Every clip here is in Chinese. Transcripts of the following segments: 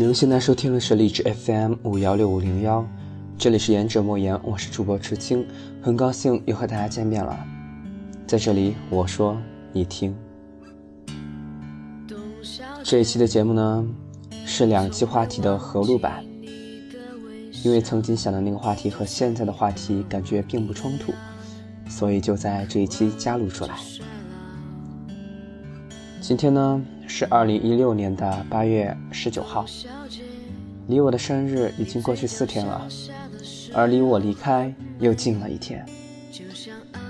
您现在收听的是荔枝 FM 五幺六五零幺，这里是言者莫言，我是主播池青，很高兴又和大家见面了。在这里，我说你听。这一期的节目呢，是两期话题的合录版，因为曾经想的那个话题和现在的话题感觉并不冲突，所以就在这一期加录出来。今天呢？是二零一六年的八月十九号，离我的生日已经过去四天了，而离我离开又近了一天。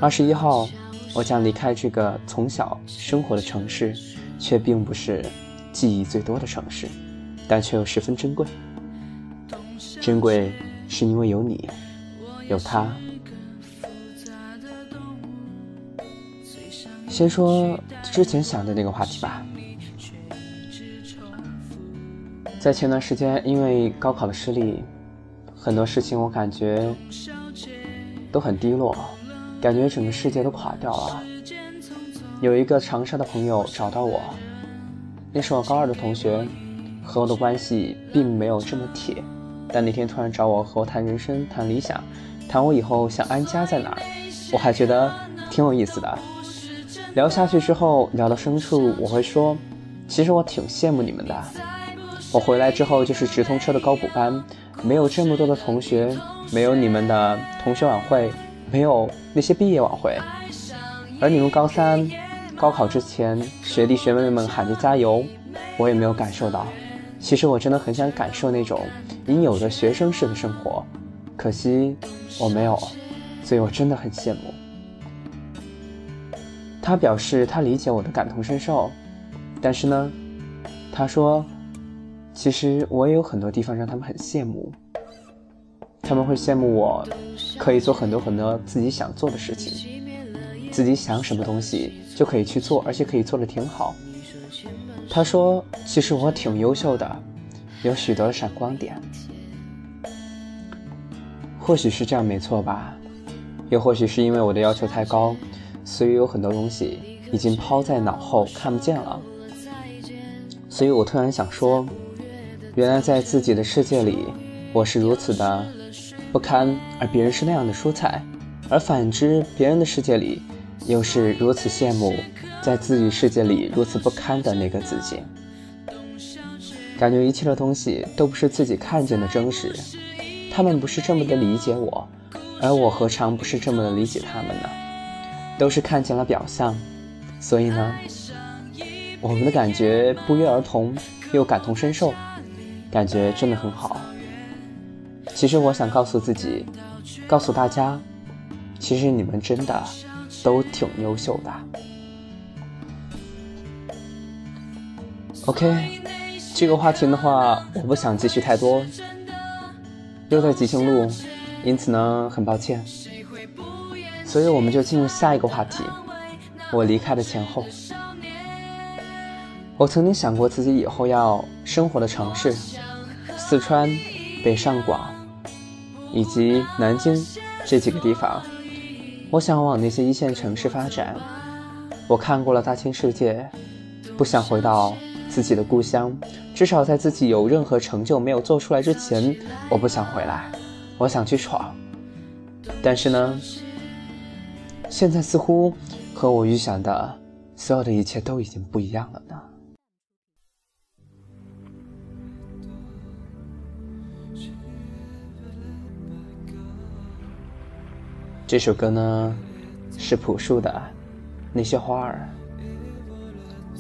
二十一号，我将离开这个从小生活的城市，却并不是记忆最多的城市，但却又十分珍贵。珍贵是因为有你，有他。先说之前想的那个话题吧。在前段时间，因为高考的失利，很多事情我感觉都很低落，感觉整个世界都垮掉了。有一个长沙的朋友找到我，那是我高二的同学，和我的关系并没有这么铁，但那天突然找我和我谈人生、谈理想、谈我以后想安家在哪儿，我还觉得挺有意思的。聊下去之后，聊到深处，我会说，其实我挺羡慕你们的。我回来之后就是直通车的高补班，没有这么多的同学，没有你们的同学晚会，没有那些毕业晚会，而你们高三高考之前，学弟学妹们喊着加油，我也没有感受到。其实我真的很想感受那种应有的学生式的生活，可惜我没有，所以我真的很羡慕。他表示他理解我的感同身受，但是呢，他说。其实我也有很多地方让他们很羡慕，他们会羡慕我可以做很多很多自己想做的事情，自己想什么东西就可以去做，而且可以做的挺好。他说：“其实我挺优秀的，有许多闪光点。”或许是这样没错吧，又或许是因为我的要求太高，所以有很多东西已经抛在脑后看不见了。所以我突然想说。原来在自己的世界里，我是如此的不堪，而别人是那样的蔬菜；而反之，别人的世界里又是如此羡慕，在自己世界里如此不堪的那个自己。感觉一切的东西都不是自己看见的真实，他们不是这么的理解我，而我何尝不是这么的理解他们呢？都是看见了表象，所以呢，我们的感觉不约而同，又感同身受。感觉真的很好。其实我想告诉自己，告诉大家，其实你们真的都挺优秀的。OK，这个话题的话，我不想继续太多，又在即兴录，因此呢，很抱歉。所以我们就进入下一个话题：我离开的前后。我曾经想过自己以后要生活的城市，四川、北上广以及南京这几个地方。我想往那些一线城市发展。我看过了大千世界，不想回到自己的故乡。至少在自己有任何成就没有做出来之前，我不想回来。我想去闯。但是呢，现在似乎和我预想的所有的一切都已经不一样了呢。这首歌呢，是朴树的《那些花儿》。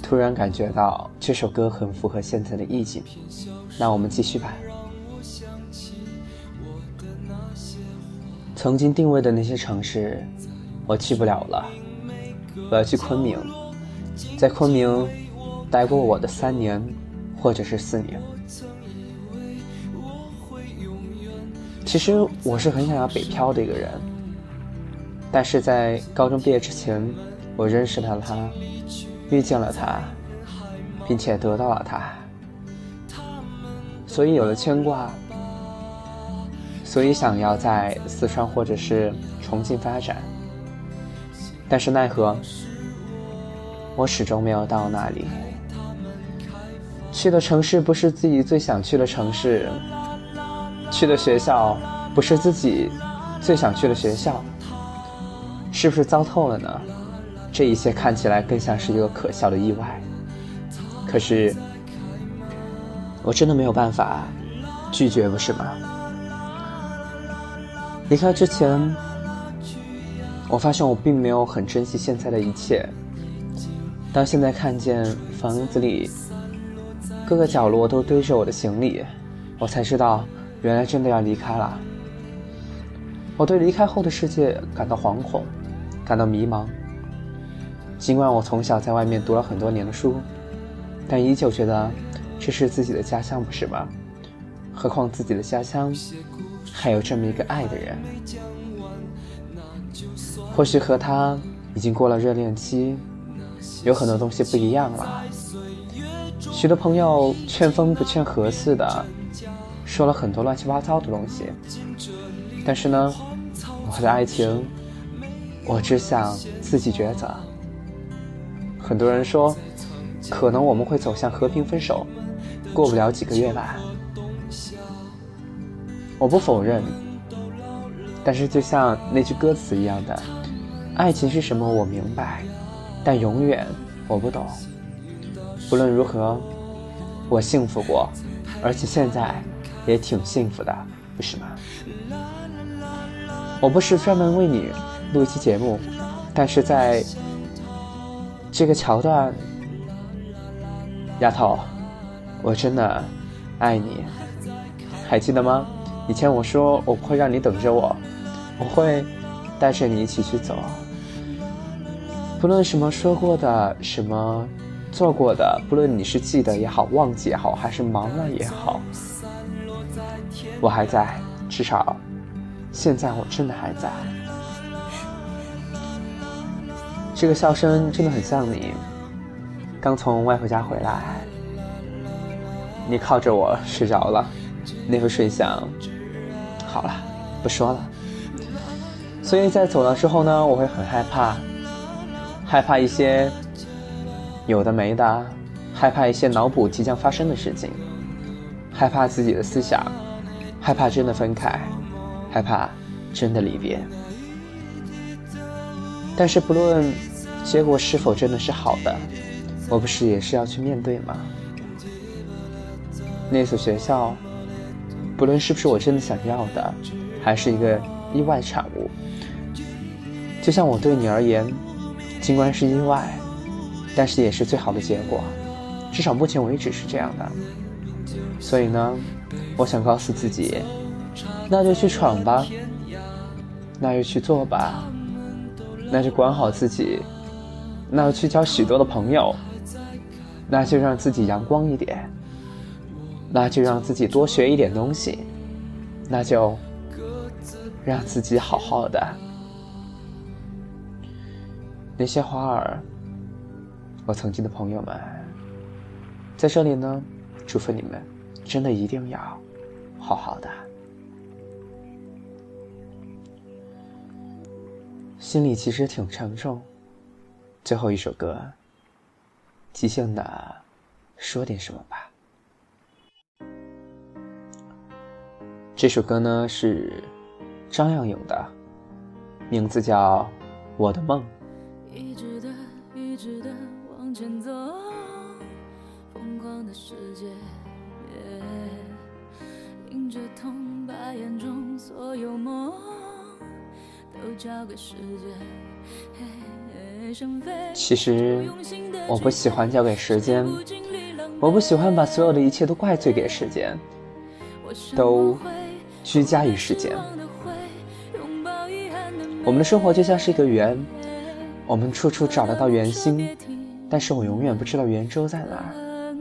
突然感觉到这首歌很符合现在的意境，那我们继续吧。曾经定位的那些城市，我去不了了。我要去昆明，在昆明待过我的三年，或者是四年。其实我是很想要北漂的一个人。但是在高中毕业之前，我认识了他，遇见了他，并且得到了他，所以有了牵挂，所以想要在四川或者是重庆发展。但是奈何，我始终没有到那里。去的城市不是自己最想去的城市，去的学校不是自己最想去的学校，是不是糟透了呢？这一切看起来更像是一个可笑的意外。可是，我真的没有办法拒绝，不是吗？离开之前，我发现我并没有很珍惜现在的一切。当现在看见房子里各个角落都堆着我的行李，我才知道，原来真的要离开了。我对离开后的世界感到惶恐，感到迷茫。尽管我从小在外面读了很多年的书，但依旧觉得这是自己的家乡，不是吗？何况自己的家乡还有这么一个爱的人。或许和他已经过了热恋期。有很多东西不一样了，许多朋友劝分不劝和似的，说了很多乱七八糟的东西。但是呢，我的爱情，我只想自己抉择。很多人说，可能我们会走向和平分手，过不了几个月吧。我不否认，但是就像那句歌词一样的，爱情是什么？我明白。但永远我不懂。不论如何，我幸福过，而且现在也挺幸福的，不是吗？我不是专门为你录一期节目，但是在这个桥段，丫头，我真的爱你，还记得吗？以前我说我不会让你等着我，我会带着你一起去走。不论什么说过的，什么做过的，不论你是记得也好，忘记也好，还是忙了也好，我还在，至少现在我真的还在。这个笑声真的很像你，刚从外婆家回来，你靠着我睡着了，那副睡相，好了，不说了。所以在走了之后呢，我会很害怕。害怕一些有的没的，害怕一些脑补即将发生的事情，害怕自己的思想，害怕真的分开，害怕真的离别。但是不论结果是否真的是好的，我不是也是要去面对吗？那所学校，不论是不是我真的想要的，还是一个意外产物，就像我对你而言。尽管是意外，但是也是最好的结果，至少目前为止是这样的。所以呢，我想告诉自己，那就去闯吧，那就去做吧，那就管好自己，那就去交许多的朋友，那就让自己阳光一点，那就让自己多学一点东西，那就让自己好好的。那些花儿，我曾经的朋友们，在这里呢，祝福你们，真的一定要好好的。心里其实挺沉重，最后一首歌，即兴的说点什么吧。这首歌呢是张靓颖的，名字叫《我的梦》。一直的一直的往前走疯狂的世界迎着痛把眼中所有梦都交给时间其实我不喜欢交给时间我不喜欢把所有的一切都怪罪给时间都居家于时间。我们的生活就像是一个圆我们处处找得到圆心，但是我永远不知道圆周在哪儿。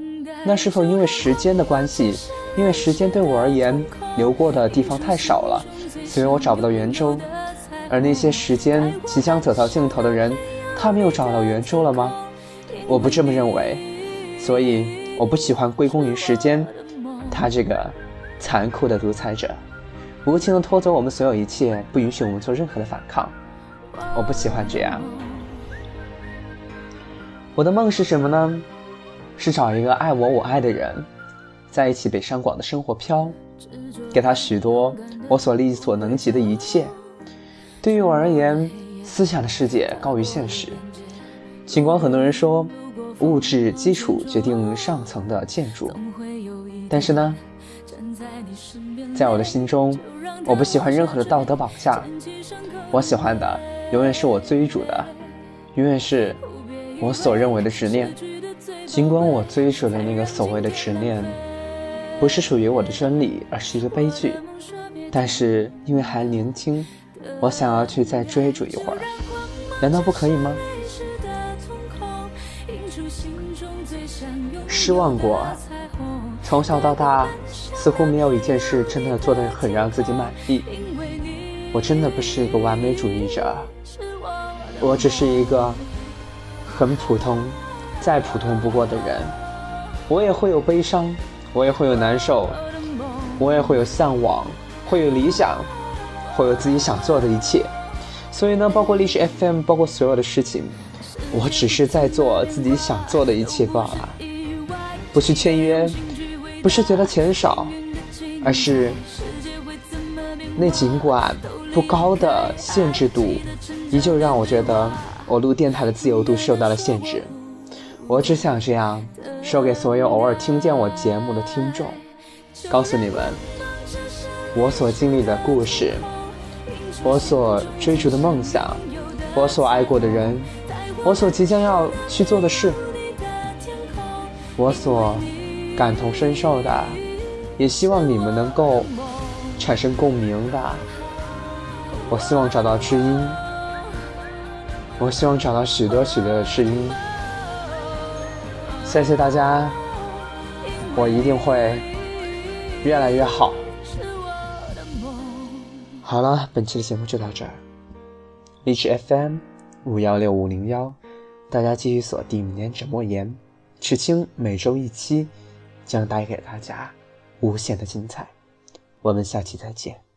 那是否因为时间的关系？因为时间对我而言流过的地方太少了，所以我找不到圆周。而那些时间即将走到尽头的人，他们又找到圆周了吗？我不这么认为，所以我不喜欢归功于时间，他这个残酷的独裁者，无情的拖走我们所有一切，不允许我们做任何的反抗。我不喜欢这样。我的梦是什么呢？是找一个爱我我爱的人，在一起北上广的生活飘，给他许多我所力所能及的一切。对于我而言，思想的世界高于现实。尽管很多人说物质基础决定上层的建筑，但是呢，在我的心中，我不喜欢任何的道德绑架。我喜欢的永远是我追逐的，永远是我所认为的执念。尽管我追逐的那个所谓的执念，不是属于我的真理，而是一个悲剧，但是因为还年轻，我想要去再追逐一会儿，难道不可以吗？失望过，从小到大，似乎没有一件事真的做得很让自己满意。我真的不是一个完美主义者，我只是一个很普通。再普通不过的人，我也会有悲伤，我也会有难受，我也会有向往，会有理想，会有自己想做的一切。所以呢，包括历史 FM，包括所有的事情，我只是在做自己想做的一切罢了。不去签约，不是觉得钱少，而是那尽管不高的限制度，依旧让我觉得我录电台的自由度受到了限制。我只想这样说给所有偶尔听见我节目的听众，告诉你们，我所经历的故事，我所追逐的梦想，我所爱过的人，我所即将要去做的事，我所感同身受的，也希望你们能够产生共鸣的。我希望找到知音，我希望找到许多许多的知音。谢谢大家，我一定会越来越好。好了，本期的节目就到这儿。荔枝 FM 五幺六五零幺，大家继续锁定年者莫言，池清每周一期，将带给大家无限的精彩。我们下期再见。